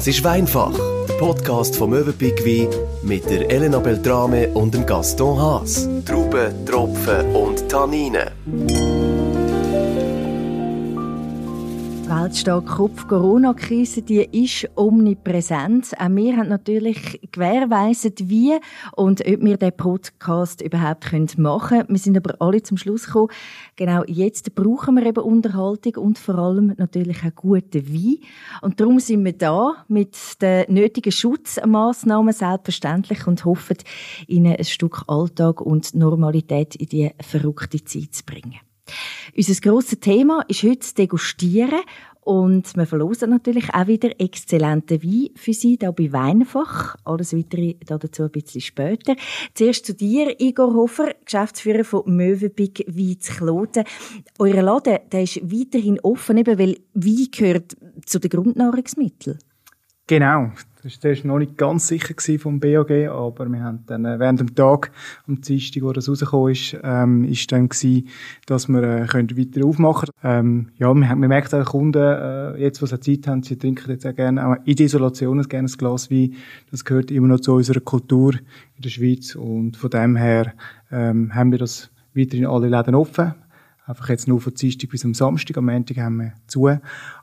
Das ist Weinfach, der Podcast vom Möwenpick Wein mit der Elena Beltrame und dem Gaston Haas. Trauben, Tropfen und Tanninen. Weltstark Kopf Corona-Krise, die ist omnipräsent. Auch wir haben natürlich gewährleistet, wie und ob wir den Podcast überhaupt machen können. Wir sind aber alle zum Schluss gekommen, genau jetzt brauchen wir eben Unterhaltung und vor allem natürlich auch guten Wein. Und darum sind wir da mit den nötigen Schutzmaßnahmen selbstverständlich und hoffen, Ihnen ein Stück Alltag und Normalität in die verrückte Zeit zu bringen. Unser grosses Thema ist heute das Degustieren und wir verlosen natürlich auch wieder exzellente Wein für Sie, hier bei Weinfach. Alles weitere dazu ein bisschen später. Zuerst zu dir, Igor Hofer, Geschäftsführer von Möwenpick Wein zu Kloten. Euer Laden der ist weiterhin offen, eben weil Wein gehört zu den Grundnahrungsmitteln. Genau, das war noch nicht ganz sicher vom BAG, aber wir haben dann äh, während dem Tag, am Dienstag, wo das rausgekommen ist, ähm, ist dann gewesen, dass wir äh, können weiter aufmachen ähm, Ja, wir, haben, wir merken auch Kunden, äh, jetzt, wo sie Zeit haben, sie trinken jetzt auch gerne, auch in der Isolation gerne ein Glas Wein. Das gehört immer noch zu unserer Kultur in der Schweiz und von dem her ähm, haben wir das weiterhin alle Läden offen. Einfach jetzt nur von Dienstag bis am Samstag, am Montag haben wir zu.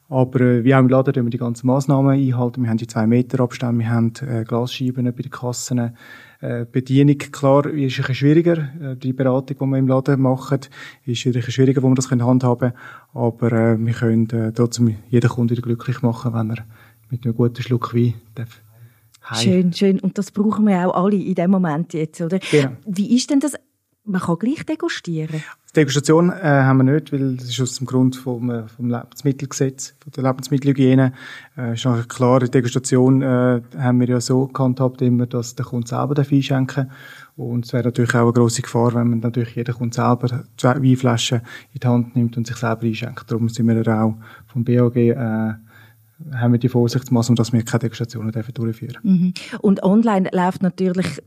Aber äh, wie auch im Laden, wir die ganzen Massnahmen einhalten. Wir haben die zwei Meter Abstände, wir haben äh, Glasscheiben bei den Kassen. Äh, Bedienung, klar, ist ein bisschen schwieriger. Äh, die Beratung, die wir im Laden machen, ist ein bisschen schwieriger, wo wir das handhaben können. Aber äh, wir können äh, trotzdem jeden Kunden wieder glücklich machen, wenn er mit einem guten Schluck Wein darf. Schön, schön. Und das brauchen wir auch alle in dem Moment jetzt, oder? Genau. Wie ist denn das? Man kann gleich degustieren. Degustation äh, haben wir nicht, weil das ist aus dem Grund vom, äh, vom Lebensmittelgesetz, von der Lebensmittelhygiene. Äh, ist noch klar, die Degustation äh, haben wir ja so gehandhabt immer, dass der Kunde selber darf einschenken Und es wäre natürlich auch eine grosse Gefahr, wenn man natürlich jeder Kunde selber zwei Weinflaschen in die Hand nimmt und sich selber einschenkt. Darum sind wir auch vom BAG äh, haben wir die Vorsichtsmaßnahmen, dass wir keine Degustationen durchführen dürfen. Mhm. Und online läuft natürlich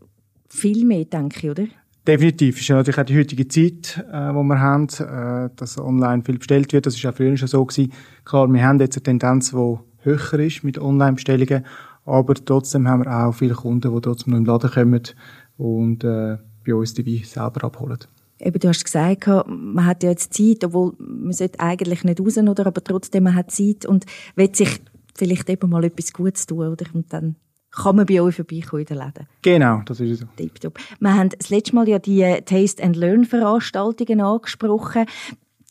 viel mehr, denke ich, oder? Definitiv. Ist ja natürlich auch die heutige Zeit, äh, wo wir haben, äh, dass online viel bestellt wird. Das ist auch früher schon so gewesen. Klar, wir haben jetzt eine Tendenz, die höher ist mit Online-Bestellungen, aber trotzdem haben wir auch viele Kunden, die trotzdem noch im Laden kommen und äh, bei uns Wein selber abholen. Eben, du hast gesagt, man hat ja jetzt Zeit, obwohl man sollte eigentlich nicht raus, oder? aber trotzdem man hat Zeit und will sich vielleicht eben mal etwas Gutes tun, oder? Und dann kann man bei euch vorbeikommen in den Läden. Genau, das ist so. Tipptopp. Wir haben das letzte Mal ja die Taste and Learn Veranstaltungen angesprochen.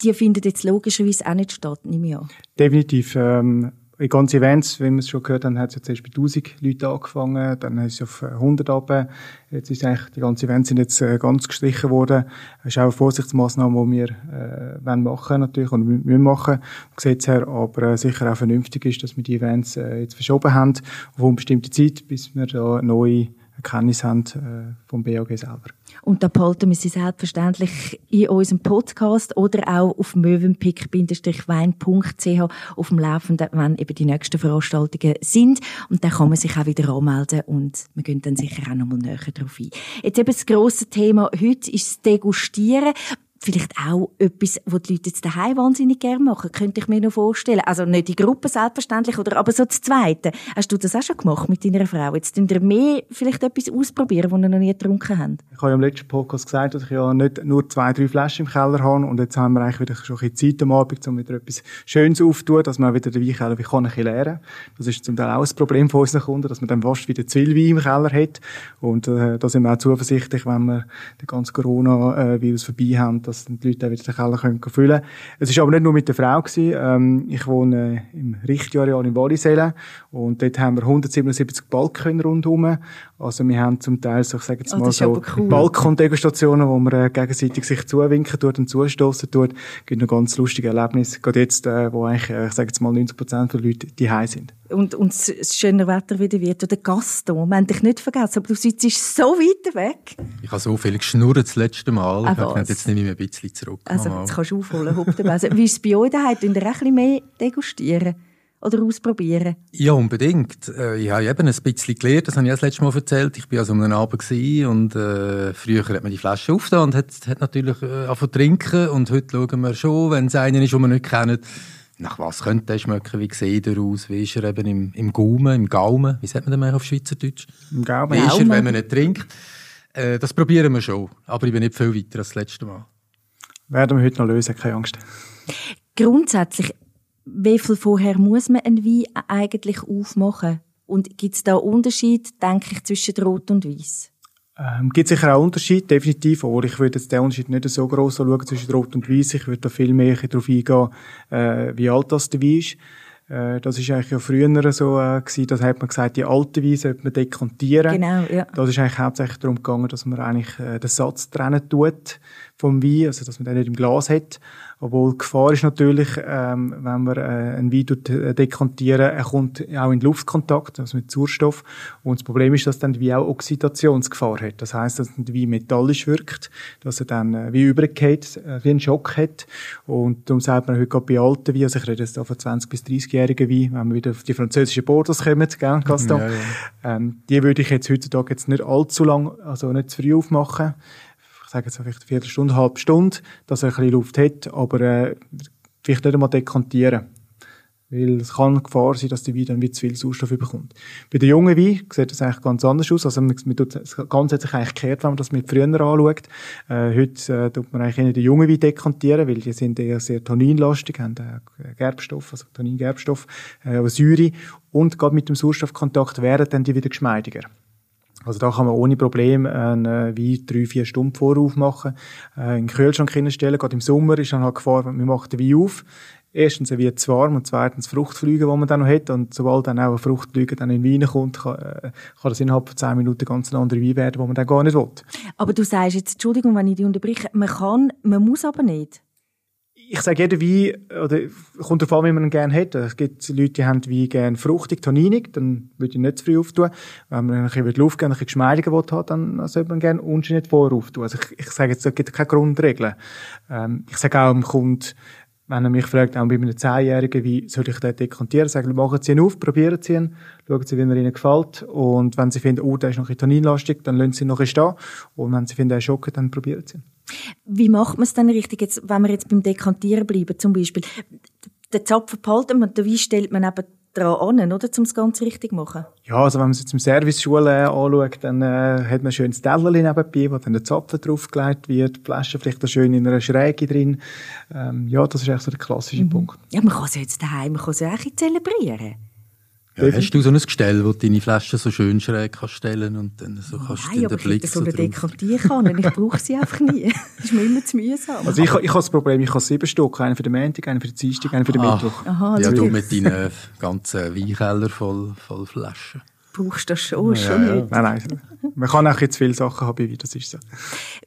Die finden jetzt logischerweise auch nicht statt, nehme ich an. Definitiv. Ähm, in ganzen Events, wie wir es schon gehört haben, hat es jetzt erst bei 1000 Leuten angefangen, dann ist es auf 100 runter. Jetzt ist eigentlich, die ganzen Events sind jetzt äh, ganz gestrichen worden. Das ist auch eine Vorsichtsmaßnahme, die wir äh, wollen machen natürlich und müssen machen vom Gesetz her, aber äh, sicher auch vernünftig ist, dass wir die Events äh, jetzt verschoben haben auf eine bestimmte Zeit, bis wir da neue Erkenntnisse haben äh, vom BAG selber. Und da behalten wir sie selbstverständlich in unserem Podcast oder auch auf mövenpick-wein.ch auf dem Laufenden, wenn eben die nächsten Veranstaltungen sind. Und dann kann man sich auch wieder anmelden und wir gehen dann sicher auch nochmal näher darauf ein. Jetzt eben das grosse Thema heute ist das Degustieren vielleicht auch etwas, was die Leute jetzt daheim wahnsinnig gerne machen, könnte ich mir noch vorstellen. Also nicht die Gruppe selbstverständlich, oder, aber so das Zweite. Hast du das auch schon gemacht mit deiner Frau? Jetzt könnt ihr mehr vielleicht etwas ausprobieren, was ihr noch nie getrunken habt? Ich habe ja im letzten Podcast gesagt, dass ich ja nicht nur zwei, drei Flaschen im Keller habe und jetzt haben wir eigentlich wieder schon ein bisschen Zeit am Abend, um wieder etwas Schönes aufzutun, dass man wieder den Weinkeller wie kann ein bisschen. Das ist zum Teil auch ein Problem von unseren Kunden, dass man dann fast wieder zu viel Wein im Keller hat und äh, da sind wir auch zuversichtlich, wenn wir den ganzen Corona-Virus vorbei haben, dass die Leute auch wieder den Keller können füllen können. Es war aber nicht nur mit der Frau. Gewesen. Ähm, ich wohne im Richtiareal in Wallisellen und dort haben wir 177 Balken rundherum. Also wir haben zum Teil, so, ich sage jetzt oh, mal so, cool. Balkondegustationen, wo man äh, gegenseitig sich zuwinken tut und zustoßen tut. Es gibt noch ganz lustige Erlebnisse, gerade jetzt, äh, wo eigentlich, äh, ich sage jetzt mal 90 Prozent der Leute die sind und, und das schöne Wetter wieder wird. Oder Gaston, wir haben dich nicht vergessen, aber du sitzt so weit weg. Ich habe so viel geschnurrt das letzte Mal. Ah, jetzt nehme ich mich ein bisschen zurück. Also jetzt kannst du aufholen, Wie ist es bei euch daheim? Tun ihr ein bisschen mehr degustieren? Oder ausprobieren? Ja, unbedingt. Äh, ich habe eben ein bisschen gelernt, das habe ich das letzte Mal erzählt. Ich war also um einen Abend und äh, früher hat man die Flasche aufgetan und hat, hat natürlich äh, angefangen zu trinken und heute schauen wir schon, wenn es einen ist, den wir nicht kennen, nach was könnte der schmecken? Wie sieht er aus? Wie ist er eben im, im Gaumen, im Gaumen? Wie sagt man denn mehr auf Schweizerdeutsch? Im Gaumen. Wie ist er, wenn man nicht trinkt? Äh, das probieren wir schon. Aber ich bin nicht viel weiter als das letzte Mal. Werden wir heute noch lösen, keine Angst. Grundsätzlich, wie viel vorher muss man einen Wein eigentlich aufmachen? Und gibt es da Unterschied, denke ich, zwischen Rot und Weiß? Ähm, gibt sicher auch Unterschied, definitiv, aber ich würde jetzt den Unterschied nicht so groß anschauen zwischen Rot und Weiß. Ich würde da viel mehr darauf eingehen, äh, wie alt das der Wein ist. Äh, das ist eigentlich ja früher so äh, gewesen, das hat man gesagt, die alte Wein sollte man dekantieren. Genau, ja. Das ist eigentlich hauptsächlich darum gegangen, dass man eigentlich äh, den Satz trennen tut vom Wein, also dass man den nicht im Glas hat. Obwohl die Gefahr ist natürlich, ähm, wenn man äh, einen Wein tut, äh, dekantieren, er kommt auch in Luftkontakt, also mit Sauerstoff. Und das Problem ist, dass dann der Wein auch Oxidationsgefahr hat. Das heißt, dass der Wein metallisch wirkt, dass er dann äh, wie übergeht, äh, wie einen Schock hat. Und darum sagt man heute gerade bei alten Weinen, also ich rede jetzt da von 20 bis 30-jährigen Wein, wenn wir wieder auf die französischen Bordeaux kommen, gell, Gaston? Ja, ja. Ähm, die würde ich jetzt heutzutage jetzt nicht allzu lang, also nicht zu früh aufmachen ich sage jetzt vielleicht eine Viertelstunde, eine halbe Stunde, dass er ein bisschen Luft hat, aber äh, vielleicht nicht einmal dekantieren. Weil es kann Gefahr sein, dass der Wein dann wieder zu viel Sauerstoff bekommt. Bei den jungen Wein sieht das eigentlich ganz anders aus. Also man, tut, das Ganze hat sich eigentlich gekehrt, wenn man das mit früher anschaut. Äh, heute äh, tut man eigentlich eher den jungen Wein dekantieren, weil die sind eher sehr tanninlastig, haben äh, Gerbstoff, also Tanningerbstoff, äh, Säure. Und gerade mit dem Sauerstoffkontakt werden dann die wieder geschmeidiger. Also da kann man ohne Probleme einen äh, Wein drei, vier Stunden vorauf machen, äh, in den Kühlschrank hinstellen. Gerade im Sommer ist dann halt Gefahr, wir machen den Wein auf. Erstens wird es warm und zweitens Fruchtflüge, die man dann noch hat. Und sobald dann auch eine Fruchtflüge dann in Wein kommt, kann, äh, kann das innerhalb von zehn Minuten ganz ein anderer Wein werden, den man dann gar nicht will. Aber du sagst jetzt, Entschuldigung, wenn ich dich unterbreche, man kann, man muss aber nicht ich sage, jeder Wein, oder, kommt darauf an, wie man ihn gerne hat. Es gibt Leute, die haben Wein gerne fruchtig, tanninig, dann würde ich nicht zu früh auftun. Wenn man ein bisschen Luft gerne, ein bisschen geschmeidiger will, dann sollte man gerne nicht vor auftun. Also ich, ich sage jetzt, es gibt keine Grundregeln. Ähm, ich sage auch dem Kunden, wenn er mich fragt, auch bei einem Zehnjährigen, wie soll ich den dekantieren, sagen, machen Sie ihn auf, probieren Sie ihn, schauen Sie, wie er Ihnen gefällt. Und wenn Sie finden, oh, der ist noch ein tanninlastig, dann lassen Sie ihn noch stehen. Und wenn Sie finden, er ist schocken, dann probieren Sie ihn. Wie macht man es dann richtig, jetzt, wenn wir jetzt beim Dekantieren bleiben, zum Beispiel? Den Zapfen behalten man, den stellt man eben dran an, oder, um es ganz richtig zu machen? Ja, also wenn man es jetzt im Serviceschule äh, anschaut, dann äh, hat man ein schönes Tellerchen nebenbei, wo dann der Zapfen draufgelegt wird, die Flasche vielleicht auch schön in einer Schräge drin. Ähm, ja, das ist eigentlich so der klassische mhm. Punkt. Ja, man kann es jetzt daheim, man kann es auch zelebrieren. Ja, hast du so ein Gestell, wo du deine Flaschen so schön schräg kannst stellen und dann so kannst Nein, du den Blick so eine Dekantieren ich brauche sie einfach nie. Das ist mir immer zu mühsam. Also ich, ich habe das Problem, ich habe sieben Stück, einen für den Montag, einen für den Dienstag, einen für den ah. Mittwoch. Aha, ja, du mit deinen ganzen Weinkeller voll, voll Flaschen brauchst das schon, ja, schon ja. nicht. Nein, nein. Man kann auch jetzt viele Sachen haben, wie das ist so.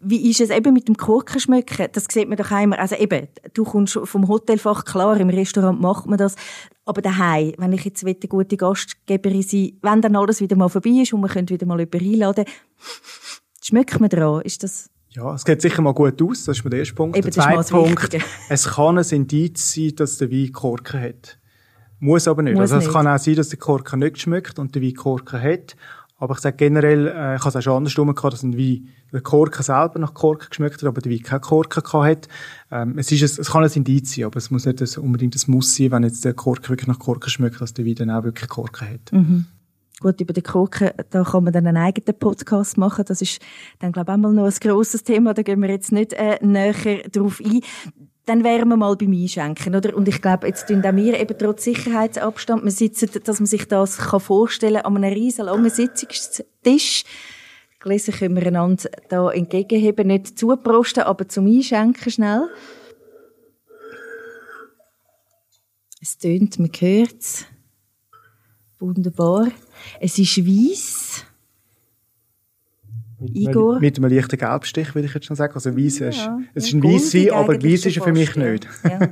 Wie ist es eben mit dem Korkenschmecken? Das sieht man doch einmal. Also eben, du kommst vom Hotelfach, klar, im Restaurant macht man das. Aber daheim, wenn ich jetzt eine gute Gastgeberin sein wenn dann alles wieder mal vorbei ist und man könnte wieder mal jemanden einladen, schmeckt man dran? Ist das... Ja, es geht sicher mal gut aus, das ist der erste Punkt. Eben, der zweite Punkt, es kann ein Indiz sein, dass der Wein Korken hat. Muss aber nicht. Muss also es nicht. kann auch sein, dass der Korken nicht schmeckt und der Wein Korken hat. Aber ich sage generell, äh, ich habe es auch schon andersrum gehabt, dass ein Wein, der Korken selber nach Korken geschmeckt hat, aber der Wein keinen Korken gehabt hat. Ähm, es, ist, es kann ein Indiz sein, aber es muss nicht unbedingt das Muss sein, wenn jetzt der Korken wirklich nach Korken schmeckt, dass der Wein dann auch wirklich Korken hat. Mhm. Gut, über den Korken, da kann man dann einen eigenen Podcast machen. Das ist dann, glaube ich, auch mal noch ein grosses Thema. Da gehen wir jetzt nicht äh, näher drauf ein dann wären wir mal beim Einschenken, oder? Und ich glaube, jetzt tun auch wir eben trotz Sicherheitsabstand, wir sitzen, dass man sich das kann vorstellen an einem riesen langen Sitzungstisch. Gelesen können wir einander da entgegenheben, nicht zuprosten, aber zum Einschenken schnell. Es tönt, man hört es. Wunderbar. Es ist weiss. Mit Igor? Einem, mit einem leichten Gelbstich, würde ich jetzt schon sagen. Also weiss ja, ist, es ist ein Weisswein, aber Weiss ist er für mich nicht. Ja.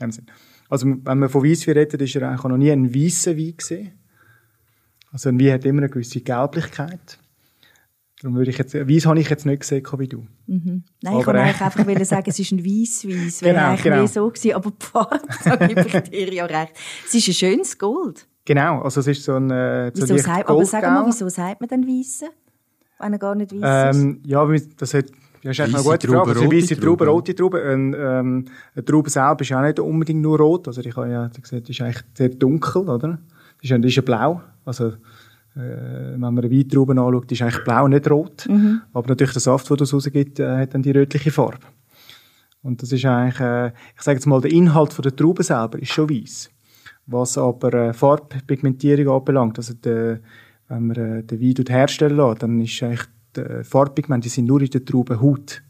also wenn man von Weisswein redet, ist er eigentlich noch nie ein weisser Wein gesehen. Also ein Wein hat immer eine gewisse Gelblichkeit. Darum würde ich jetzt, Weiss habe ich jetzt nicht gesehen wie du. Mhm. Nein, aber, ich wollte äh, einfach sagen, es ist ein Weiss-Weiss. Wäre genau, eigentlich genau. so gewesen, aber die Farbe, da gebe ich dir ja recht. Es ist ein schönes Gold. Genau, also es ist so ein, äh, so wieso sagt, Aber sag mal, wieso sagt man denn Weisse? Wenn er gar nicht weiss ähm, Ja, das hat Ja, ist eine gute Frage. Also, weiße Traube, rote Traube. Ein, ähm, eine Traube selber ist ja auch nicht unbedingt nur rot. Also, ich habe ja gesagt, die ist eigentlich sehr dunkel, oder? Die ist ja, die ist ja blau. Also, äh, wenn man eine Weintraube anschaut, die ist eigentlich blau, nicht rot. Mhm. Aber natürlich der Saft, der das rausgibt, äh, hat dann die rötliche Farbe. Und das ist eigentlich, äh, ich sage jetzt mal, der Inhalt von der Traube selber ist schon weiß. Was aber äh, Farbpigmentierung anbelangt, also der, wenn man äh, den Wein herstellen lässt, dann ist eigentlich die Farbpigmente, die sind nur in der Traubenhaut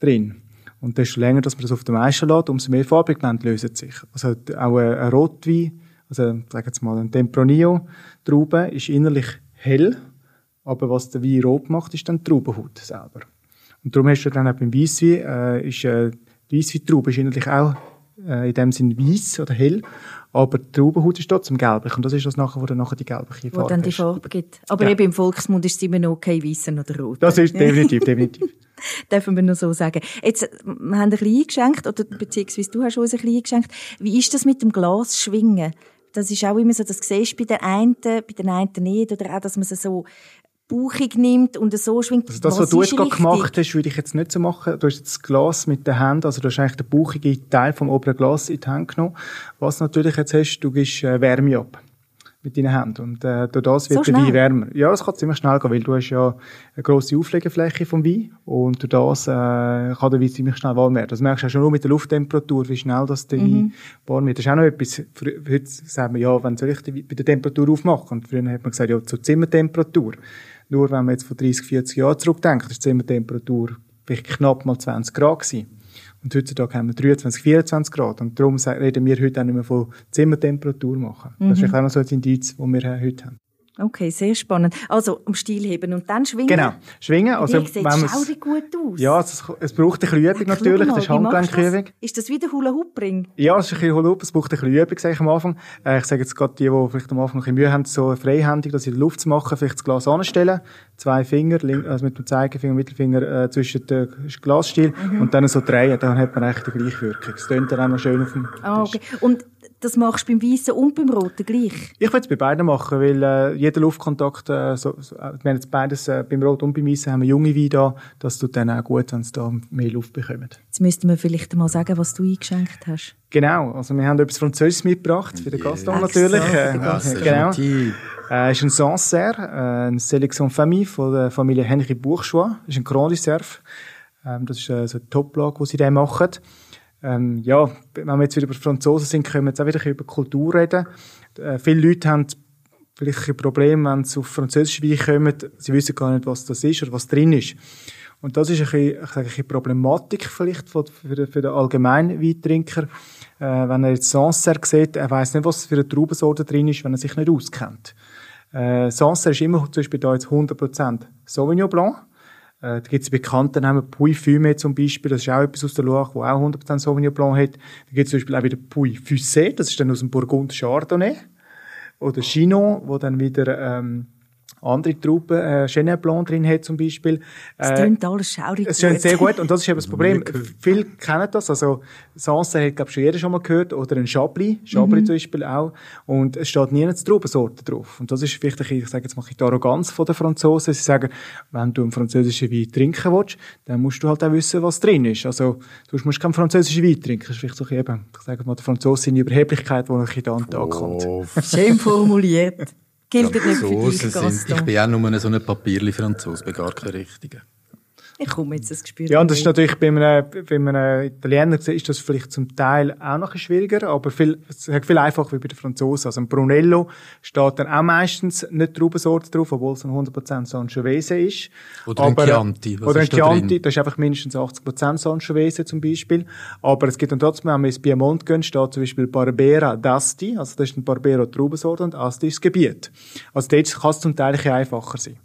drin. Und desto länger, dass man das auf dem Eisen lässt, umso mehr Farbpigmente lösen sich. Also auch ein, ein Rotwein, also sagen jetzt mal ein Tempranillo-Traube, ist innerlich hell, aber was der Wein rot macht, ist dann die Traubenhaut selber. Und darum hast du dann auch beim Weisswein, äh, ist, äh, die Weissweintraube ist innerlich auch äh, in dem Sinn weiß oder hell, aber die Traubenhaut ist trotzdem gelblich und das ist das nachher, wo dann nachher die gelbliche Farbe Wo dann die Farbe gibt. Aber ja. eben im Volksmund ist es immer noch kein Weissen oder Rot. Das ist definitiv, definitiv. Dürfen wir nur so sagen. Jetzt, wir haben ein bisschen eingeschenkt, oder beziehungsweise du hast uns ein bisschen eingeschenkt. Wie ist das mit dem Glas schwingen? Das ist auch immer so, das siehst du bei den einen, bei den einen nicht, oder auch, dass man es so bauchig nimmt und so schwingt. Also das, was, was du jetzt gerade gemacht hast, würde ich jetzt nicht so machen. Du hast jetzt das Glas mit den Händen, also du hast eigentlich den bauchigen Teil vom oberen Glas in die Hand genommen. Was natürlich jetzt hast, du gibst äh, Wärme ab mit deinen Händen. Und äh, durch das wird so der Wein wärmer. Ja, das kann ziemlich schnell gehen, weil du hast ja eine grosse Auflegefläche vom Wein und durch das äh, kann der Wein ziemlich schnell warm werden. Das merkst du auch schon nur mit der Lufttemperatur, wie schnell das der mhm. Wein warm wird. Das ist auch noch etwas, heute sagen wir, ja, wenn soll ich bei der Temperatur aufmachen? Und früher hat man gesagt, ja, zur Zimmertemperatur. Nur wenn man jetzt vor 30, 40 Jahren zurückdenkt, ist die Zimmertemperatur vielleicht knapp mal 20 Grad gewesen. Und heutzutage haben wir 23, 24 Grad. Und darum reden wir heute auch nicht mehr von Zimmertemperatur machen. Mhm. Das ist mhm. auch noch so ein Indiz, das wir heute haben. Okay, sehr spannend. Also, um Stil heben und dann schwingen. Genau, schwingen. Also, sieht wenn gut aus. Ja, es, es braucht ein bisschen Übung natürlich, das ist Handgelenkübung. Ist das wieder Hula Hoop Ring? Ja, es ist ein bisschen Hula Hoop, es braucht ein bisschen Übung, sage ich am Anfang. Äh, ich sage jetzt gerade die, die vielleicht am Anfang ein bisschen Mühe haben, so freihändig, das in der Luft zu machen, vielleicht das Glas anstellen, zwei Finger, also mit dem Zeigefinger und Mittelfinger äh, zwischen den Glasstiel mhm. und dann so drehen, dann hat man eigentlich die gleiche Wirkung. Es tönt dann auch noch schön auf dem Ah, okay. Und das machst du beim Weißen und beim Roten gleich? Ich würde es bei beiden machen, weil äh, jeder Luftkontakt, äh, so, so, äh, wir haben jetzt beides, äh, beim Rot und beim Weißen haben wir junge Weine da, das tut dann auch gut, wenn sie da mehr Luft bekommen. Jetzt müssten wir vielleicht mal sagen, was du eingeschenkt hast. Genau, also wir haben etwas Französisches mitgebracht, für den yeah. Gaston natürlich. Äh, ja, genau. Äh, ist ein Sancerre, äh, eine Selection Famille von der Familie Henry Bourgeois. Das ist ein Grand Reserve. Ähm, das ist äh, so eine Top-Lage, die sie da machen. Ähm, ja, wenn wir jetzt wieder über Franzosen sind, können wir jetzt auch wieder über Kultur reden. Äh, viele Leute haben vielleicht ein Problem, wenn sie auf französische Wein kommen, sie wissen gar nicht, was das ist oder was drin ist. Und das ist ein bisschen, ich sage, eine Problematik vielleicht für, den, für den allgemeinen Weintrinker. Äh, wenn er jetzt Sancerre sieht, er weiß nicht, was für eine Traubensorte drin ist, wenn er sich nicht auskennt. Äh, Sancerre ist immer zum Beispiel da jetzt 100% Sauvignon Blanc. Äh, da gibt es bekannte Namen, Puy Fumé zum Beispiel, das ist auch etwas aus der Loire, wo auch 100% Sauvignon Blanc hat. Da gibt es zum Beispiel auch wieder Puy Fussé, das ist dann aus dem Burgund Chardonnay. Oder Chinon, wo dann wieder ähm, andere Trauben, äh, Chenin Blanc drin hat zum Beispiel. Es klingt äh, alles schaurig Es klingt sehr gut und das ist eben das Problem. Viele kennen das, also Sancerre hat glaube schon jeder schon mal gehört oder ein Chablis, Chablis mhm. zum Beispiel auch und es steht nie eine Traubensorte drauf und das ist vielleicht, ein, ich sage jetzt mal die Arroganz von den Franzosen, sie sagen, wenn du einen französischen Wein trinken willst, dann musst du halt auch wissen, was drin ist. Also du musst keinen französischen Wein trinken, das ist vielleicht so eben, ich sage mal, der Franzose seine Überheblichkeit, die ein bisschen an den Tag kommt. Schön formuliert. Gilt nicht für dich, sind, Ich bin auch nur so ein Papierli-Franzose, bin gar kein richtiger. Ich komme jetzt das Gespür. Ja, und das ist natürlich bei einem, bei einem Italiener ist das vielleicht zum Teil auch noch schwieriger, aber viel, es ist viel einfacher wie bei den Franzosen. Also ein Brunello steht dann auch meistens nicht Traubensorte drauf, obwohl es ein 100% Sangiovese ist. Oder aber, ein Chianti. Was oder ein Chianti, da das ist einfach mindestens 80% Sangiovese zum Beispiel. Aber es gibt dann trotzdem, wenn wir ins Piemont gehen, steht zum Beispiel Barbera d'Asti, also das ist ein Barbera Traubensorte und Asti ist das Gebiet. Also dort kann es zum Teil ein einfacher sein.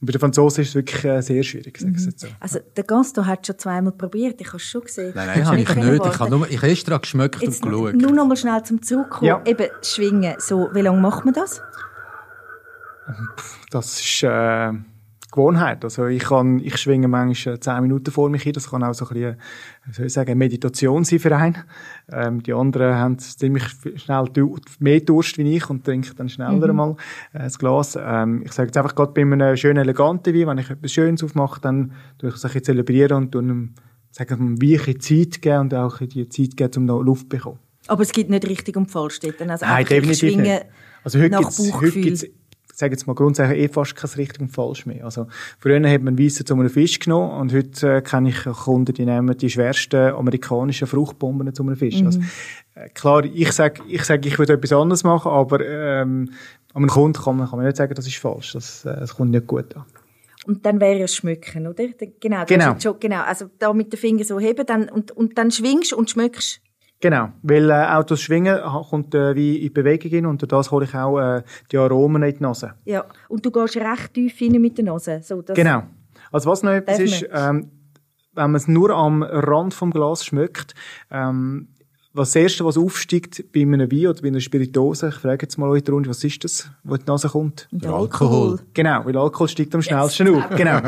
Und bei den Franzosen ist es wirklich äh, sehr schwierig, mhm. so. Also, der Gaston hat schon zweimal probiert, ich habe es schon gesehen. Nein, nein, habe ich nicht. Ich habe, nur, ich habe extra geschmeckt Jetzt und geschaut. Nur noch mal schnell zum Zurückkommen. Ja. Eben, Schwingen. So, wie lange macht man das? Das ist, äh, Gewohnheit. Also ich kann, ich schwinge manchmal zehn Minuten vor mich hin. Das kann auch so ein bisschen, soll ich sagen, Meditation sein für einen. Ähm, die anderen haben ziemlich schnell mehr Durst wie ich und trinken dann schneller mhm. mal äh, das Glas. Ähm, ich sage jetzt einfach gerade bei einem schönen, eleganten Wein, wenn ich etwas Schönes aufmache, dann tue ich es ein bisschen zelebrieren und tue einem, wir, Wein Zeit geben und auch die Zeit geben, um noch Luft zu bekommen. Aber es gibt nicht richtig und falsch dort. Also Nein, definitiv nicht. Also heute gibt es sage jetzt mal grundsätzlich eh fast kein richtig und falsch mehr. Also früher hat man Weisse zu einem Fisch genommen und heute äh, kenne ich Kunden, die nehmen die schwersten amerikanischen Fruchtbomben zu einem Fisch. Mhm. Also, äh, klar, ich sage, ich, sag, ich würde etwas anderes machen, aber ähm, an einem Kunden kann man, kann man nicht sagen, das ist falsch. Das, äh, das kommt nicht gut an. Und dann wäre es Schmücken, oder? Genau. Genau. Schon, genau. Also da mit den Fingern so heben dann, und, und dann schwingst und schmückst. Genau, weil äh, auch das Schwingen kommt äh, wie in Bewegung hin und durch das hole ich auch äh, die Aromen in die Nase. Ja, und du gehst recht tief rein mit der Nase. So, genau. Also was noch etwas ist, ähm, wenn man es nur am Rand vom Glas schmeckt, ähm, was das Erste, was aufsteigt bei einem Wein oder bei einer Spiritose, ich frage jetzt mal euch Runde, was ist das, wo in die Nase kommt? Der Alkohol. Genau, weil Alkohol steigt am schnellsten yes, auf. Genau.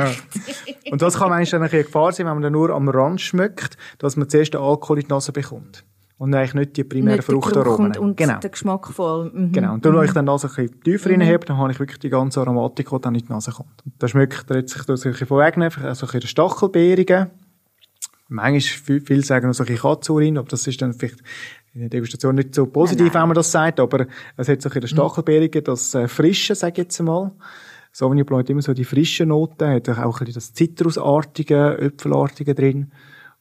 Und das kann manchmal eine Gefahr sein, wenn man dann nur am Rand schmeckt, dass man zuerst den Alkohol in die Nase bekommt und eigentlich nicht die primären Fruchtaromen. Und, und genau. der Geschmack voll. Mhm. Genau. Und wenn ich dann also ein bisschen tiefer mhm. reinhebe, dann habe ich wirklich die ganze Aromatik, die dann in die Nase kommt. Und da schmeckt er jetzt, ich das ein bisschen vorwegnehmen, also ein bisschen Stachelbeerigen. Manchmal, viele sagen noch so ein bisschen Katzurin, aber das ist dann vielleicht in der Degustation nicht so positiv, nein, nein. wenn man das sagt, aber es hat so ein bisschen Stachelbeerigen, das äh, Frische, sage ich jetzt mal. Sauvignon Blanc hat immer so die frischen Noten, hat auch ein bisschen das Zitrusartige, Äpfelartige drin.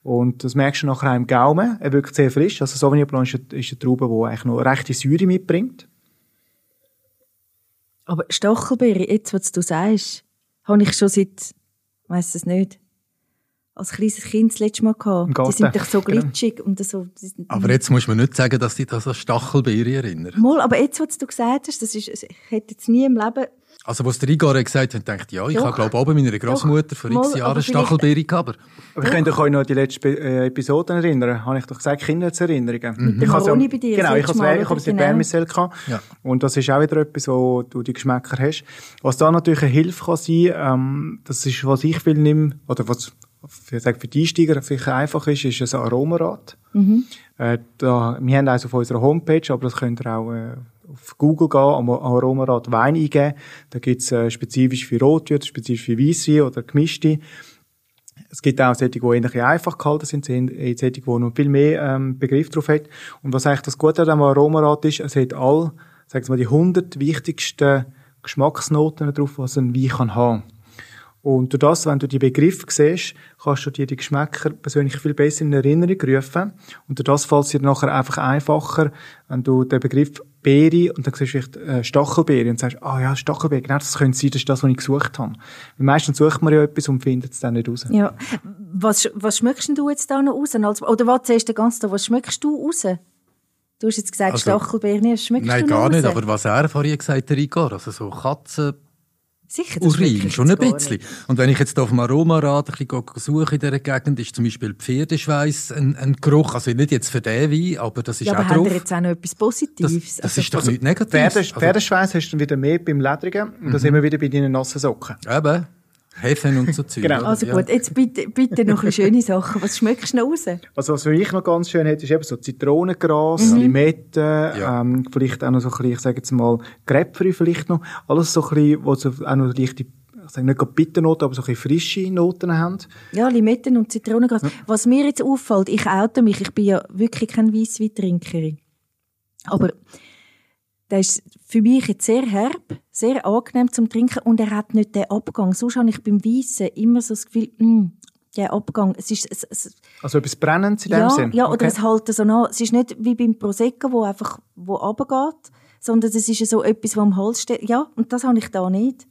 Und das merkst du nachher auch im Gaumen. Er wirkt sehr frisch. Also Sauvignon Blanc ist eine, ist eine Traube, die eigentlich noch rechte Säure mitbringt. Aber Stachelbeere, jetzt, was du sagst, habe ich schon seit, weiß es nicht, als kleines Kind das letzte Mal gehabt. Die sind doch so genau. glitschig genau. und so. Aber jetzt muss man nicht sagen, dass dich das an Stachelbeere erinnert. Mal, aber jetzt, was du gesagt hast, das ist, ich hätte jetzt nie im Leben also, was der Igor gesagt hat, dachte ja, ich habe, glaube ich, oben meiner Großmutter vor x Jahren Stachelbeere gehabt. Aber ich könnte euch noch an die letzte äh, Episode erinnern. Habe ich doch gesagt, Kindheitserinnerungen. Mhm. Ich habe ja, bei dir. Genau, ich habe es in Bärmissel gehabt. Ja. Und das ist auch wieder etwas, wo du die Geschmäcker hast. Was da natürlich eine Hilfe kann sein, ähm, das ist, was ich will nehme, oder was für, für die Einsteiger vielleicht einfach ist, ist ein Aromarad. Mhm. Äh, da, wir haben eins auf unserer Homepage, aber das könnt ihr auch äh, auf Google gehen, am Aromarad Wein eingeben. Da gibt's äh, spezifisch für Rotwein, spezifisch für Weisswein oder gemischte. Es gibt auch solche, die eher einfach gehalten sind, solche, die noch viel mehr ähm, Begriff drauf hat. Und was eigentlich das Gute an dem Aromarad ist, es hat all, sagen wir mal, die 100 wichtigsten Geschmacksnoten drauf, was ein Wein kann haben. Und durch das, wenn du die Begriffe siehst, kannst du dir die Geschmäcker persönlich viel besser in Erinnerung rufen. Und durch das fällt es dir nachher einfach einfacher, wenn du den Begriff Beere und dann siehst du vielleicht äh, Stachelbeere und sagst, ah oh ja, Stachelbeere, genau das könnte sein, das ist das, was ich gesucht habe. Weil meistens sucht man ja etwas und findet es dann nicht raus. Ja. Was, was schmeckst du jetzt da noch raus? Oder was zuerst ganz da, was schmeckst du raus? Du hast jetzt gesagt, also, Stachelbeere, was schmeckst nein, du Nein, gar nicht, aber was er vorhin gesagt hat, Igor, also so Katzen, Sicher, das Urin, schon ein bisschen. Und wenn ich jetzt auf dem Aromarad ein bisschen suche in dieser Gegend, ist zum Beispiel Pferdeschweiß ein, ein Geruch, also nicht jetzt für den Wein, aber das ist ja, auch aber drauf. Aber jetzt auch noch etwas Positives? Das, das also, ist doch also, nicht negativ. Pferdesch also, Pferdeschweiß hast du dann wieder mehr beim Ledrigen und mhm. da sind wir wieder bei deinen nassen Socken. Eben. Hefen und so Zeug. genau. Also gut, jetzt bitte, bitte noch ein schöne Sachen. Was schmeckst du noch raus? Also was für mich noch ganz schön hat, ist eben so Zitronengras, mhm. Limette, ja. ähm, vielleicht auch noch so ein bisschen, ich sage jetzt mal, Grapefruit vielleicht noch. Alles so ein bisschen, wo so auch noch leichte ich sage nicht Bitternoten, aber so ein frische Noten haben. Ja, Limetten und Zitronengras. Ja. Was mir jetzt auffällt, ich oute mich, ich bin ja wirklich kein Weissweintrinkerin. Aber der ist für mich jetzt sehr herb, sehr angenehm zum Trinken und er hat nicht den Abgang. Sonst habe ich beim Weissen immer so das Gefühl, mh, mm, der Abgang, es ist... Es, es, also etwas Brennendes in dem ja, Sinn? Ja, oder okay. es hält so an. Es ist nicht wie beim Prosecco, wo einfach wo runtergeht, sondern es ist so etwas, was am Hals steht. Ja, und das habe ich da nicht.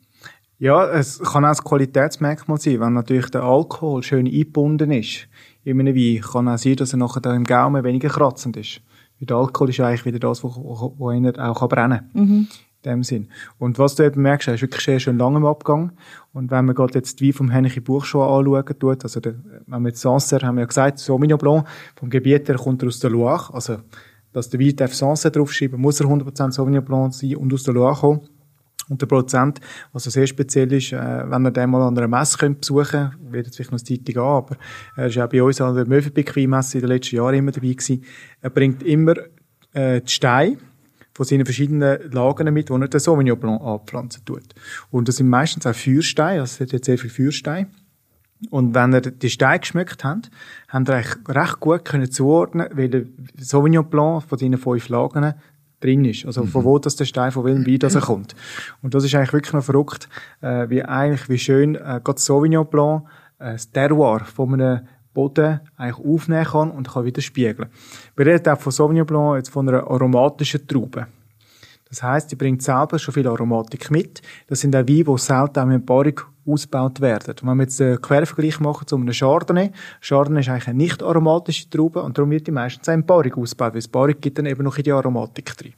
Ja, es kann auch ein Qualitätsmerkmal sein, wenn natürlich der Alkohol schön eingebunden ist in einem Wein, kann auch sein, dass er nachher im Gaumen weniger kratzend ist. Weil der Alkohol ist eigentlich wieder das, was auch brennen kann. Mhm. In dem Sinn. Und was du eben merkst, er ist wirklich sehr schön lang im Abgang. Und wenn man gerade jetzt die Wein vom Henneke Buchschuh anschauen tut, also der, wenn wir jetzt Sancerre, haben wir ja gesagt, Sauvignon Blanc, vom Gebiet her kommt er aus der Loire, also, dass der Wein auf Sancerre draufschreiben, muss er 100% Sauvignon Blanc sein und aus der Loire kommen. Und der Produzent, was so sehr speziell ist, äh, wenn er den mal an einer Messe könnt besuchen könnt, wird jetzt vielleicht noch eine Zeitung an, aber er ist auch bei uns an der Möwenpick Weinmesse in den letzten Jahren immer dabei gewesen. Er bringt immer äh, die Steine von seinen verschiedenen Lagen mit, die er den Sauvignon Blanc anpflanzen tut. Und das sind meistens auch Feuersteine, also es hat jetzt sehr viel Feuersteine. Und wenn er die Steine geschmeckt hat, haben er eigentlich recht gut können zuordnen, weil der Sauvignon Blanc von seinen fünf Lagen drin ist. Also von mhm. wo das der Stein, von welchem Wein das er kommt. Und das ist eigentlich wirklich noch verrückt, äh, wie eigentlich, wie schön äh, gerade Sauvignon Blanc äh, das Terroir von einem Boden eigentlich aufnehmen kann und kann wieder spiegeln. Wir reden auch von Sauvignon Blanc jetzt von einer aromatischen Traube. Das heißt, die bringt selber schon viel Aromatik mit. Das sind auch Weine, die selten auch in Paarung ausgebaut werden. Wenn wir jetzt einen Quervergleich machen zu einem Chardonnay, Chardonnay ist eigentlich eine nicht aromatische Traube und darum wird die meistens in Paarung ausgebaut, weil das Paarung gibt dann eben noch in die Aromatik drin.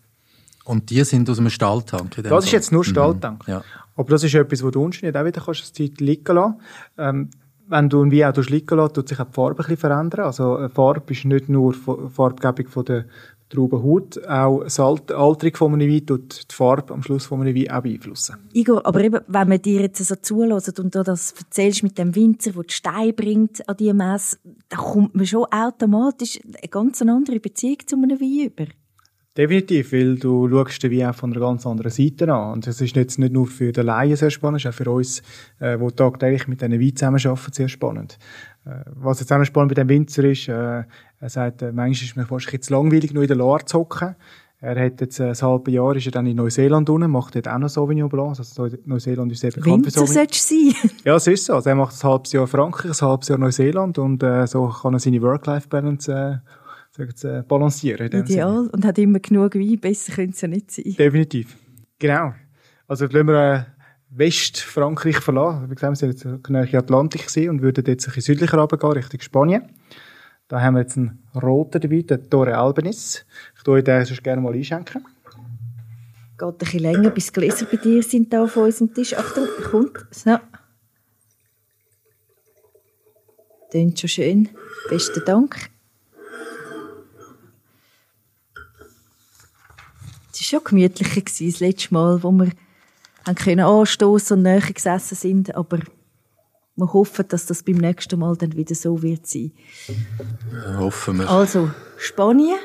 Und die sind aus einem Stahltank? Das Fall. ist jetzt nur mhm. Stahltank. Mhm, ja. Aber das ist etwas, wo du unten nicht auch wieder kannst, das Zeit liegen lassen. Ähm, wenn du ein Wein auch liegen lässt, tut sich auch die Farbe ein bisschen verändern. Also, eine Farbe ist nicht nur Farbgebung von der Traubenhaut, auch das Alterung von einem Wein tut die Farbe am Schluss von einem Wein auch beeinflussen. Igor, aber eben, wenn man dir jetzt so zulässt und du das erzählst mit dem Winzer, der die Steine bringt an die Messe, da kommt man schon automatisch eine ganz andere Beziehung zu einem Wein über. Definitiv, weil du schaust den Wein auch von einer ganz anderen Seite an. Und das ist jetzt nicht nur für den Laien sehr spannend, es ist auch für uns, äh, die tagtäglich mit diesen Wein zusammenarbeiten, sehr spannend. Äh, was jetzt auch spannend bei dem Winzer ist, äh, er sagt, äh, manchmal ist mir fast jetzt langweilig, nur in der Loire zu hocken. Er hat jetzt äh, ein halbes Jahr ist er dann in Neuseeland unten, macht dort auch noch Sauvignon Blanc. Also Neuseeland ist sehr bekannt Winzer für Sauvignon. sein. ja, es ist so. Also er macht ein halbes Jahr Frankreich, ein halbes Jahr Neuseeland und äh, so kann er seine Work-Life-Balance äh, sagen äh, balancieren. Ideal. Sinne. Und hat immer genug Wein. Besser könnte es ja nicht sein. Definitiv. Genau. Also lassen wir äh, Westfrankreich verlassen. Wie gesagt, wir sind jetzt in Atlantik und würden jetzt ein bisschen südlicher runtergehen, Richtung Spanien. Da haben wir jetzt einen roten dabei, den Torre Albenis. Ich tue den sonst gerne mal einschenken. Geht ein bisschen länger, bis Gläser bei dir sind da auf unserem Tisch. Achtung, kommt. So. Tönt schon schön. Besten Dank. Es war schon gemütlicher das letzte Mal, wo wir anstoßen und näher gesessen sind, aber wir hoffen, dass das beim nächsten Mal dann wieder so wird sein. Ja, hoffen wir. Also, Spanien.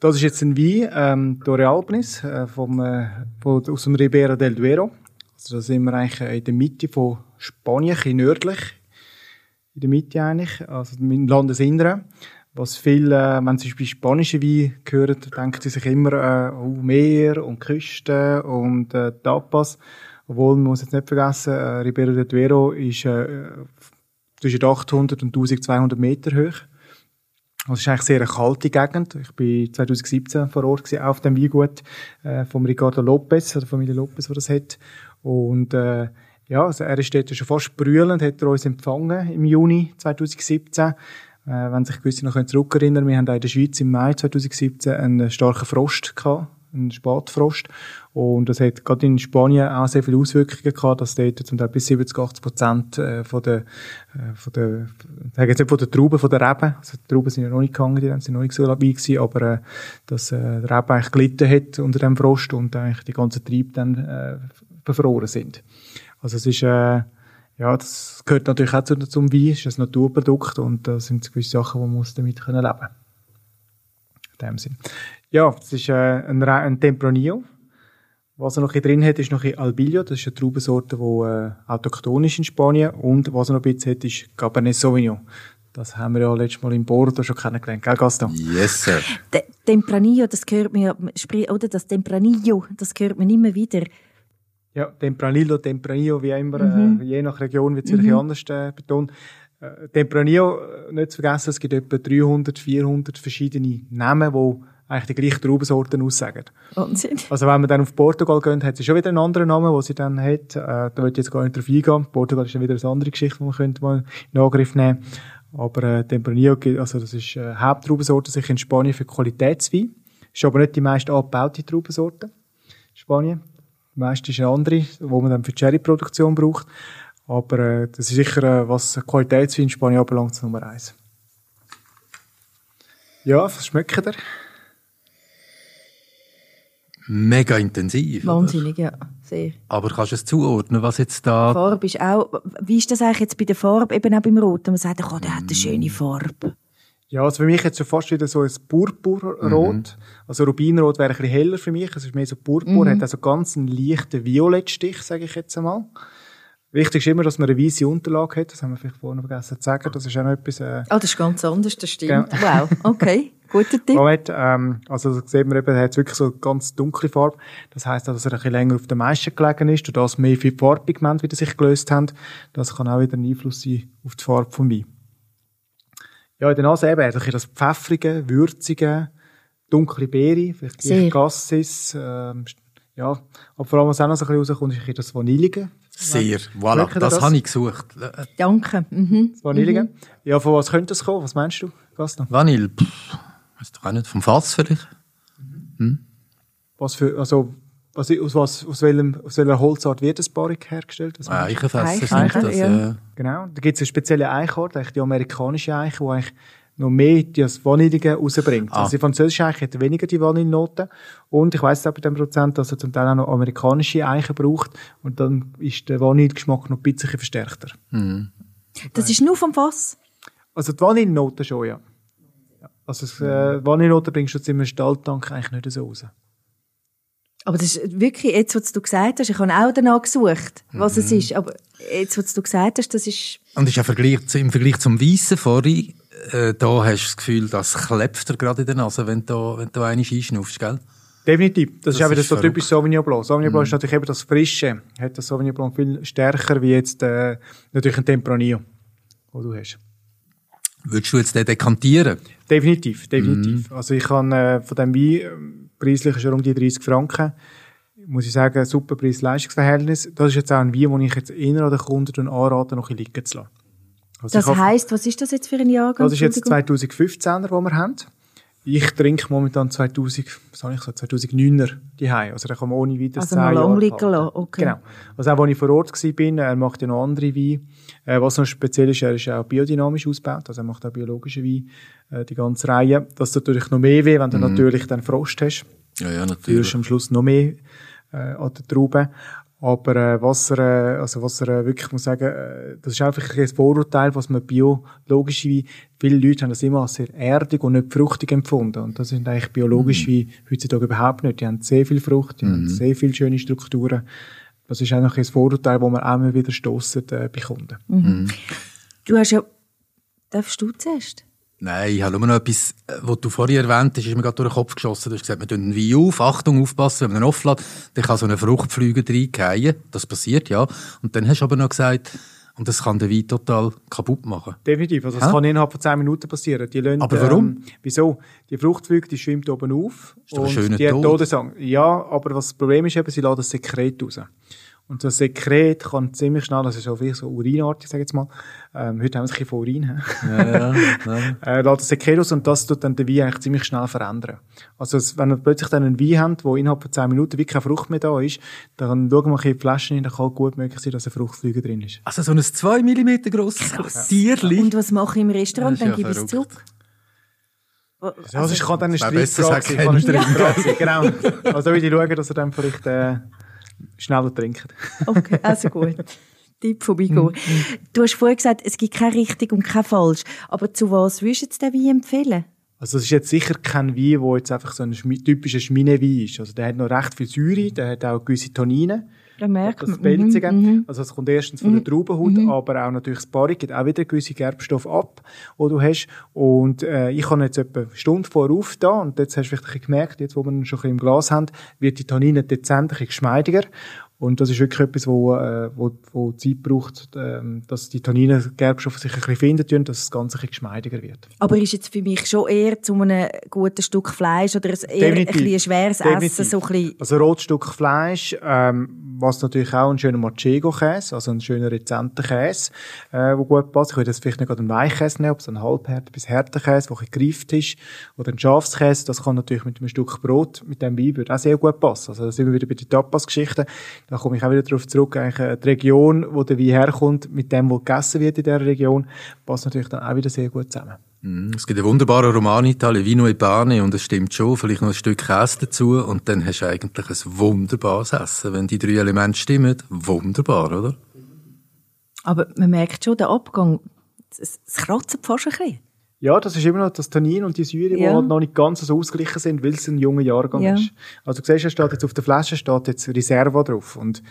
Das ist jetzt ein Wein, ähm, Torre Alpenis, äh, vom, äh, von, aus dem Ribera del Duero. Also da sind wir eigentlich in der Mitte von Spanien, ein nördlich. In der Mitte eigentlich, also im Landesinneren. Was viele, äh, wenn sie bei spanischen Wein hören, denken sie sich immer äh, oh, Meer und Küste und äh, Tapas. Obwohl, man muss jetzt nicht vergessen, äh, Ribeiro del Duero ist äh, zwischen 800 und 1200 Meter hoch. Das ist eigentlich sehr eine kalte Gegend. Ich bin 2017 vor Ort gewesen, auf dem Weingut äh, vom Ricardo Lopez, oder Familie Lopez, der das hat. Und äh, ja, also er ist dort schon fast brüllend, hat er uns empfangen im Juni 2017. Äh, wenn sich gewisse noch zurückerinnern wir haben auch in der Schweiz im Mai 2017 einen starken Frost gehabt ein Spätfrost. Und das hat gerade in Spanien auch sehr viele Auswirkungen gehabt, dass dort zum Teil bis 70, 80 Prozent äh, von der, äh, von der, sagen jetzt nicht von der Trauben, von der Reben, also die Trauben sind ja noch nicht gegangen, die sind noch nicht so dabei gewesen, aber äh, dass äh, der Reben eigentlich gelitten hat unter dem Frost und eigentlich die ganzen Triebe dann äh, befroren sind. Also es ist, äh, ja, das gehört natürlich auch zum Wein, es ist ein Naturprodukt und da sind gewisse Sachen, wo man damit können leben in dem Sinn. Ja, das ist äh, ein, ein Tempranillo. Was er noch hier drin hat, ist noch ein Albillo. Das ist eine Traubensorte, die äh, autochthon ist in Spanien. Und was er noch ein bisschen hat, ist Cabernet Sauvignon. Das haben wir ja letztes Mal in Bordeaux schon kennengelernt, gell, Gaston? Yes, sir. De Tempranillo, das gehört mir, oder das Tempranillo, das gehört mir immer wieder. Ja, Tempranillo, Tempranillo, wie immer, mhm. äh, je nach Region wird es mhm. anders äh, betont. Äh, Tempranillo, äh, nicht zu vergessen, es gibt etwa 300, 400 verschiedene Namen, die eigentlich die gleichen Traubensorten aussagen. Wahnsinn. Also wenn man dann auf Portugal geht, hat sie schon wieder einen anderen Namen, den sie dann hat. Äh, da würde ich jetzt gar nicht drauf eingehen. Portugal ist dann wieder eine andere Geschichte, die man könnte mal in Angriff nehmen Aber äh, Tempranillo, also das ist äh, Haupttraubensorte sicher in Spanien für Qualitätswein. Ist aber nicht die meist angebaute Traubensorte in Spanien. Die meiste ist eine andere, wo man dann für die Cherry-Produktion braucht. Aber äh, das ist sicher, äh, was Qualitätswein in Spanien anbelangt, Nummer eins. Ja, was schmeckt ihr? Mega intensiv. Wahnsinnig, oder? ja, sehr. Aber kannst du es zuordnen, was jetzt da... Die Farbe ist auch, wie ist das eigentlich jetzt bei der Farbe, eben auch beim Rot? Man sagt, oh, der hat eine schöne Farbe. Ja, also für mich jetzt schon fast wieder so ein Purpurrot. Mhm. Also Rubinrot wäre ein bisschen heller für mich. Es ist mehr so Purpur, mhm. hat also ganz einen leichten Violettstich, sage ich jetzt einmal. Wichtig ist immer, dass man eine weiße Unterlage hat. Das haben wir vielleicht vorhin vergessen zu sagen. Das ist auch noch etwas... Äh, oh, das ist ganz anders, das stimmt. Ja. Wow, okay. Guter Tipp. Moment, ähm, also da sieht man eben, er hat wirklich so eine ganz dunkle Farbe. Das heisst dass er ein bisschen länger auf der Maische gelegen ist und dass mehr viel Farbpigment wieder sich gelöst haben. Das kann auch wieder ein Einfluss sein auf die Farbe von Wein. Ja, in der Nase eben, ein das Pfeffrige, Würzige, dunkle Beere, vielleicht Sehr. Gassis, ähm, ja. Aber vor allem, was auch noch so ein bisschen rauskommt, ist das Vanillige. Sehr, voilà, das, das habe ich gesucht. Danke. Mhm. Das Vanillige. Mhm. Ja, von was könnte das kommen? Was meinst du, Gaston? Vanille, pff, weiß doch auch nicht, vom Fass vielleicht. Hm? Was für, also, was, aus, was, aus, welchem, aus welcher Holzart wird das Barik hergestellt? Eichenfässer sind das, ja. ja. Genau, da gibt es eine spezielle Eichart, eigentlich die amerikanische Eiche, die eigentlich noch mehr das Vanillige rausbringt. Ah. Also die französische Eiche hat weniger die Vanillenoten und ich weiss auch bei dem Prozent, dass er zum Teil auch noch amerikanische Eichen braucht und dann ist der Vanillegeschmack noch ein bisschen verstärkter. Mhm. Das ist nur vom Fass? Also die Vanillenoten schon, ja. Also das äh, Vanillenoten bringst du jetzt im Stalltank eigentlich nicht so raus. Aber das ist wirklich, jetzt, was du gesagt hast, ich habe auch danach gesucht, was mhm. es ist, aber jetzt, was du gesagt hast, das ist... Und ist ja Vergleich, im Vergleich zum Weissen vorhin, äh, da hast du das Gefühl, das klebt dir gerade in der Nase, wenn du, wenn du einmal einschnaufst, gell? Definitiv. Das, das ist auch wieder so typisch Sauvignon Blanc. Sauvignon Blanc mm. ist natürlich eben das Frische. Hat das Sauvignon Blanc viel stärker wie jetzt äh, natürlich ein Tempranillo, wo du hast. Würdest du jetzt den dekantieren? Definitiv, definitiv. Mm. Also ich kann äh, von dem Wein preislich ist er um die 30 Franken. Muss ich sagen, super Preis-Leistungsverhältnis. Das ist jetzt auch ein Wein, den ich jetzt eher an den Kunden anrate, noch ein bisschen liegen zu lassen. Also das heisst, was ist das jetzt für ein Jahrgang? Das ist jetzt 2015er, den wir haben. Ich trinke momentan 2000, was habe ich so, 2009er die Also da kann man ohne weiteres Also noch lange liegen lassen, okay. Genau. Also auch, als ich vor Ort war, er macht ja noch andere Weine. Äh, was noch speziell ist, er ist auch biodynamisch ausgebaut, also er macht auch biologische Weine, äh, die ganze Reihe. Das tut natürlich noch mehr weh, wenn du mhm. natürlich dann Frost hast. Ja, ja, natürlich. Du am Schluss noch mehr äh, an der Traube. Aber äh, was er, äh, also was er äh, wirklich muss sagen, äh, das ist einfach ein Vorurteil, was man biologisch wie viele Leute haben das immer als sehr erdig und nicht fruchtig empfunden. Und das sind eigentlich biologisch mhm. wie heutzutage überhaupt nicht. Die haben sehr viel Frucht, die mhm. haben sehr viele schöne Strukturen. Das ist einfach ein Vorurteil, wo man auch immer wieder stossen äh, bei Kunden. Mhm. mhm. Du hast ja, darfst du zuerst? Nein, ich habe nur noch etwas, äh, was du vorhin erwähnt hast, ist mir gerade durch den Kopf geschossen. Du hast gesagt, wir tun einen Wein auf, Achtung, aufpassen, wenn man ihn auflädt, dann kann so eine Fruchtflüge reingehen. Das passiert, ja. Und dann hast du aber noch gesagt, und das kann den Wein total kaputt machen. Definitiv. Also, das ja? kann innerhalb von 10 Minuten passieren. Die lassen, aber warum? Ähm, wieso? Die Fruchtflüge, die schwimmt oben auf. Ist doch ein schöner die Tod. Todesang. Ja, aber was das Problem ist eben, sie lassen das Sekret raus. Und das Sekret kann ziemlich schnell, das ist auch wie so urinartig, sag ich jetzt mal. Ähm, heute haben wir es ein bisschen von Urin. ja, ja, ja. äh, das Sekret aus und das tut dann den Wein eigentlich ziemlich schnell verändern. Also, wenn wir plötzlich dann einen Wein haben, wo innerhalb von 10 Minuten wirklich keine Frucht mehr da ist, dann schauen wir ein in die Flaschen hin, dann kann gut möglich sein, dass eine Fruchtflüge drin ist. Also, so ein 2 mm grosses Tierli. Und was mache ich im Restaurant? Dann gebe ich es zurück. Also, also ich kann dann eine Streitfrage sein. Genau. Also würde ich schauen, dass er dann vielleicht äh, schneller trinken. Okay, also gut. Tipp von Bigo. Mhm. Du hast vorhin gesagt, es gibt kein richtig und kein falsch. Aber zu was würdest du den Wein empfehlen? Also es ist jetzt sicher kein Wein, der jetzt einfach so ein typischer Schminewein ist. Also der hat noch recht viel Säure, der hat auch gewisse Tanninen. Da merkt das Pelzige. Mhm, mhm, also es kommt erstens von der mhm, Traubenhaut, mhm. aber auch natürlich das Barrik gibt auch wieder gewisse Gerbstoff ab, wo du hast. Und äh, ich habe jetzt etwa eine Stunde vor da und jetzt hast du vielleicht gemerkt, jetzt wo wir ihn schon ein bisschen im Glas haben, wird die Tannine dezent ein bisschen geschmeidiger. Und das ist wirklich etwas, wo, äh, wo, wo Zeit braucht, ähm, dass die Tanninen, Gerbstoffe sich ein bisschen finden dass das Ganze ein bisschen geschmeidiger wird. Aber ist jetzt für mich schon eher zu einem guten Stück Fleisch oder eher Definitiv. ein bisschen schweres Definitiv. Essen? So ein bisschen also ein rotes Stück Fleisch, ähm, was natürlich auch ein schöner Manchego-Käse, also ein schöner rezenter Käse, äh, wo gut passt. Ich würde jetzt vielleicht nicht gerade einen Weichkäse nehmen, aber so einen halbhärten bis härten Käse, der ein gereift ist, oder ein Schafskäse, das kann natürlich mit einem Stück Brot, mit dem Wein, würde auch sehr gut passen. Also da sind wir wieder bei den Tapas-Geschichten. Da komme ich auch wieder darauf zurück, eigentlich äh, die Region, wo der Wein herkommt, mit dem, was gegessen wird in dieser Region, passt natürlich dann auch wieder sehr gut zusammen. Mhm. Es gibt einen wunderbaren Roman in Italien, Vino e Pane, und es stimmt schon, vielleicht noch ein Stück Käse dazu, und dann hast du eigentlich ein wunderbares Essen. Wenn die drei Elemente stimmen, wunderbar, oder? Aber man merkt schon, der Abgang, es, es kratzt fast ein bisschen. Ja, das ist immer noch das Tannin und die Säure, die Ja. halt noch nicht ganz so ausgeglichen sind, weil es ein junger Jahrgang Ja. ist. Also du siehst, es steht jetzt auf der Flasche steht jetzt Reserva drauf. Und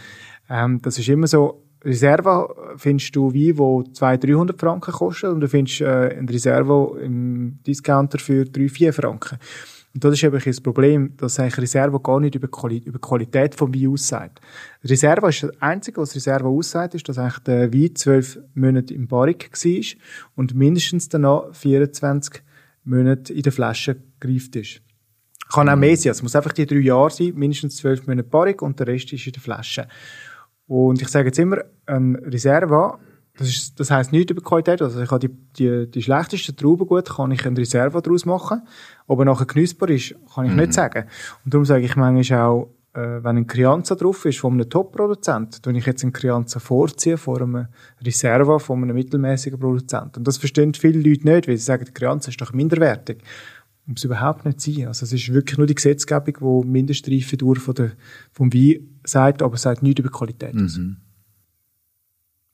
ähm, das ist immer so, Reserva findest du Wein, wo 200, 300 Franken kostet und du findest äh, ein Reserva im Discounter für 3, 4 Franken. Und das ist eben das Problem, dass eigentlich Reserva gar nicht über, Quali über die Qualität vom Wein aussagt. Reserva ist das Einzige, was Reserva aussagt, ist, dass eigentlich der Wein zwölf Monate im Barrik war und mindestens danach 24 Monate in der Flasche gereift ist. Kann auch mehr sein. Also Es muss einfach die drei Jahre sein, mindestens zwölf Monate Barrik und der Rest ist in der Flasche. Und ich sage jetzt immer, ein Reserva, das, ist, das heisst nichts über die Qualität. Also ich habe die, die, die schlechtesten Trauben gut, kann ich ein Reserva daraus machen. Ob er nachher genießbar ist, kann ich nicht sagen. Und darum sage ich manchmal auch, äh, wenn ein Crianza drauf ist von einem Top-Produzent, tue ich jetzt einen Crianza vorziehen vor einem Reserva von einem mittelmäßigen Produzent. Und das verstehen viele Leute nicht, weil sie sagen, der Crianza ist doch minderwertig. Muss überhaupt nicht sein. Also es ist wirklich nur die Gesetzgebung, die Mindestreife durch von der, vom Wein sagt, aber sagt nichts über die Qualität. aus.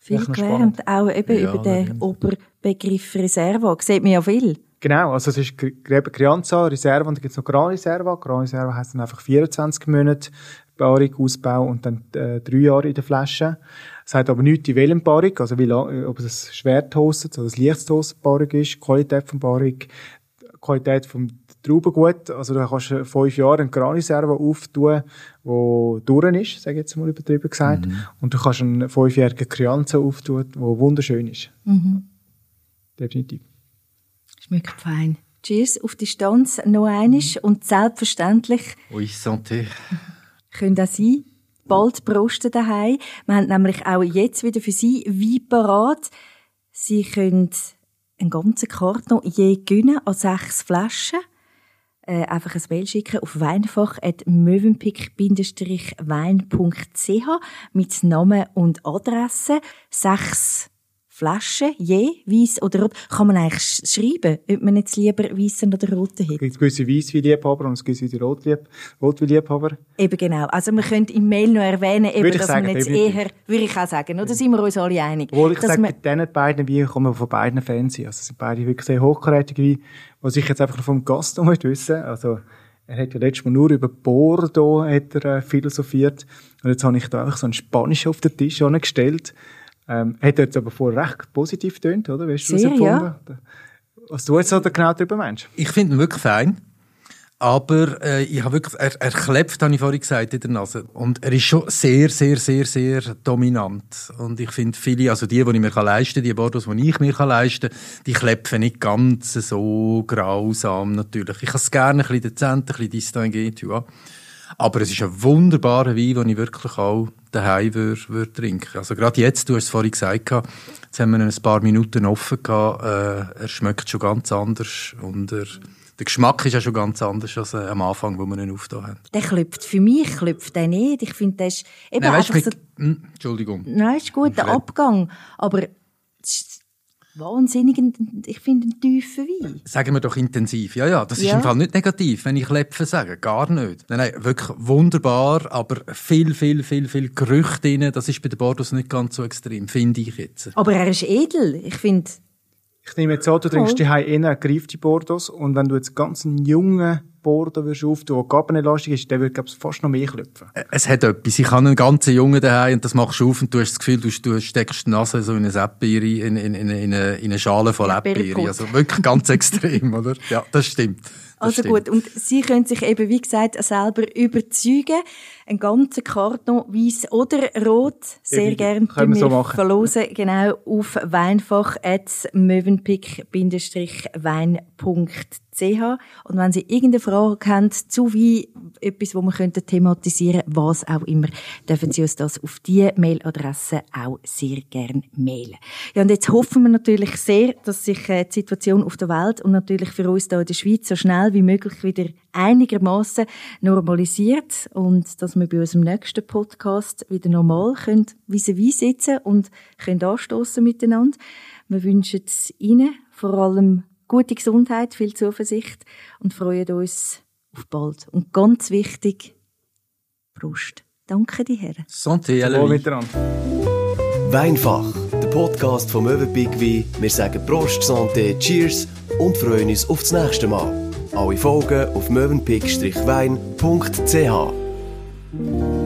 Viel gelernt, auch eben Ja, über den. Oberbegriff Reserva. Sieht man ja viel. Genau, also es ist Gr- Crianza, Reserva und dann gibt's noch Gran Reserva. Gran Reserva heisst dann einfach 24 Monate Barrik, Ausbau und dann äh, drei Jahre in der Flasche. Es sagt aber nichts in welchem also wie lang, ob es ein Schwerthostet oder ein Lichtshostet Barrik ist, die Qualität Barrik, die Qualität vom Traubengut. Also da kannst du fünf Jahre eine Gran Reserva auftun, wo durch ist, sage ich jetzt mal übertrieben gesagt. Und du kannst einen fünfjährigen Crianza auftun, wo wunderschön ist. Definitiv. Schmeckt fein. Cheers auf Distanz noch einisch und selbstverständlich Oui, santé. können auch Sie bald prosten daheim. Wir haben nämlich auch jetzt wieder für Sie Wein parat. Sie können einen ganzen Karton je gönnen an sechs Flaschen. Äh, einfach ein Mail schicken auf weinfach.mövenpick-wein.ch mit Namen und Adresse. Sechs Flaschen je, weiß oder rot. Kann man eigentlich sch- schreiben, ob man jetzt lieber weißen oder roten Es hat? gibt gewisse Weisswein-Liebhaber und es gibt Rotlieb- Rotwein-Liebhaber. Eben genau. Also wir können im Mail noch erwähnen, eben, dass sagen, man jetzt definitiv. eher, würde ich auch sagen, oder? Da sind wir uns alle einig. Obwohl ich sage, man, bei diesen beiden Weinen kann man von beiden Fans sein. Also es sind beide wirklich sehr hochkarätige Weine. Was ich jetzt einfach vom Gast noch wissen, also er hat ja letztes Mal nur über Bordeaux hat er, äh, philosophiert und jetzt habe ich da einfach so einen Spanischen auf den Tisch gestellt. Ähm, hat jetzt aber vorher recht positiv tönt, oder? Wie hast du das Sehr, empfunden? Was du jetzt so genau darüber meinst? Ich finde ihn wirklich fein. Aber äh, ich habe wirklich, er, er klebt, habe ich vorhin gesagt, in der Nase. Und er ist schon sehr, sehr, sehr, sehr dominant. Und ich finde viele, also die, die ich mir kann leisten kann, die Bordeaux, die ich mir kann leisten kann, die klepfen nicht ganz so grausam natürlich. Ich habe es gerne ein bisschen dezent, ein bisschen distinguiert, ja. Aber es ist ein wunderbarer Wein, den ich wirklich auch daheim würde, würde trinken. Also gerade jetzt, du hast es vorhin gesagt, jetzt haben wir ein paar Minuten offen gehabt, äh, er schmeckt schon ganz anders und er, der Geschmack ist ja schon ganz anders als äh, am Anfang, wo wir ihn aufgetan haben. der klopft. Für mich klopft der nicht. Ich finde, der ist eben Nein, weißt, einfach mit, so, Hm, Entschuldigung. nein, ist gut, der. Abgang. Aber es ist wahnsinnig, ein- ich finde, ein tiefer Wein. Sagen wir doch intensiv. Ja, ja, das ist Ja. im Fall nicht negativ, wenn ich Klepfen sage. Gar nicht. Nein, nein, wirklich wunderbar, aber viel, viel, viel, viel Gerüchte drin. Das ist bei den Bordeaux nicht ganz so extrem, finde ich jetzt. Aber er ist edel. Ich finde, Ich nehme jetzt an, du trinkst die eher eine gereifte Bordeaux und wenn du jetzt ganz einen jungen Bordeaux würdest auftun, der gabenlastig ist, der würde, glaube ich, fast noch mehr klopfen. Es hat etwas. Ich habe einen ganzen Jungen daheim und das machst du auf und du hast das Gefühl, du, du steckst die Nase so in eine Erdbeere, in, in, in, in, eine, in eine Schale Erdbeere. Erdbeerpott. Also wirklich ganz extrem, oder? Ja, das stimmt. Das Also stimmt. gut, und Sie können sich eben, wie gesagt, selber überzeugen. Ein ganzer Karton, weiß oder rot, sehr Definitiv. gerne Können wir so verlosen, genau, auf weinfach wein.ch Und wenn Sie irgendeine Frage haben zu Wein, etwas, wo wir könnten thematisieren was auch immer, dürfen Sie uns das auf diese Mailadresse auch sehr gerne mailen. Ja, und jetzt hoffen wir natürlich sehr, dass sich äh, die Situation auf der Welt und natürlich für uns hier in der Schweiz so schnell wie möglich wieder einigermaßen normalisiert und dass wir bei unserem nächsten Podcast wieder normal können vis-à-vis sitzen und können anstoßen miteinander. Wir wünschen Ihnen vor allem gute Gesundheit, viel Zuversicht und freuen uns auf bald. Und ganz wichtig, Prost. Danke dir, Herren. Santé, Hallo miteinander. Weinfach, der Podcast vom Möwenpick Wein. Wir sagen Prost, Santé, Cheers und freuen uns auf das nächste Mal. Alle Folgen auf mövenpick-wein.ch. Thank you.